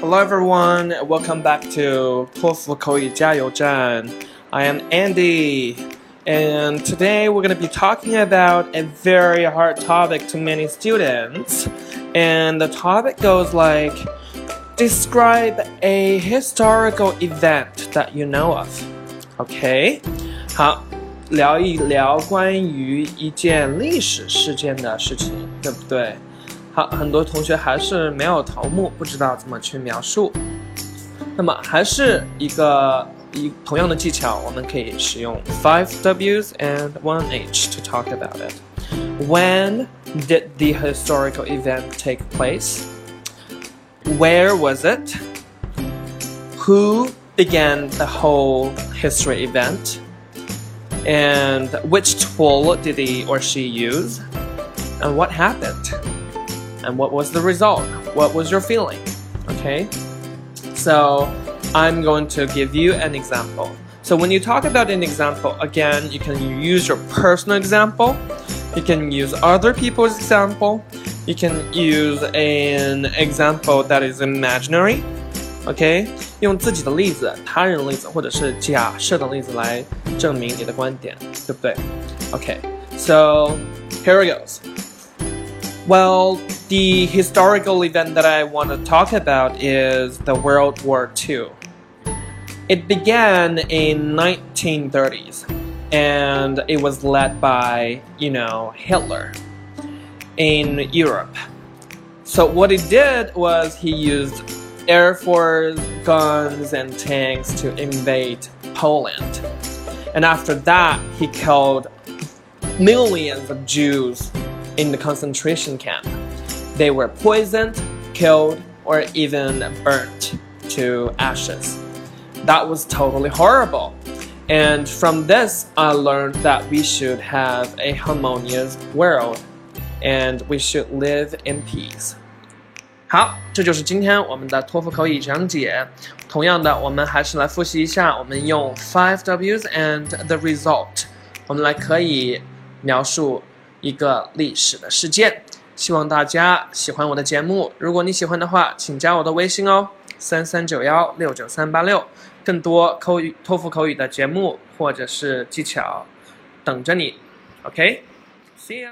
Hello everyone, welcome back to 托福口语加油站. I am Andy, and today we're going to be talking about a very hard topic to many students. And the topic goes like Describe a historical event that you know of. OK，好，聊一聊关于一件历史事件的事情，对不对？ 好，很多同学还是没有头目，不知道怎么去描述。那么还是一个一同样的技巧，我们可以使用 five W's and one H to talk about it. When did the historical event take place? Where was it? Who began the whole history event? And which tool did he or she use? And what happened? And what was the result? What was your feeling? Okay? So I'm going to give you an example. So when you talk about an example, again, you can use your personal example, you can use other people's example, you can use an example that is imaginary. OK，用自己的例子、他人的例子或者是假设的例子来证明你的观点，对不对？OK，so here it goes. Well, the historical event that I want to talk about is the World War II. It began in 1930s and it was led by, you know, Hitler in Europe. So what he did was he used air force guns and tanks to invade Poland. And after that, he killed millions of Jews in the concentration camp. They were poisoned, killed, or even burnt to ashes. That was totally horrible. And from this, I learned that we should have a harmonious world and we should live in peace. 好，这就是今天我们的托福口语讲解。同样的，我们还是来复习一下，我们用 five W's and the result，我们来可以描述一个历史的事件。 希望大家喜欢我的节目。如果你喜欢的话，请加我的微信哦，三三九幺六九三八六。更多口语托福口语的节目或者是技巧等着你。OK，See、you。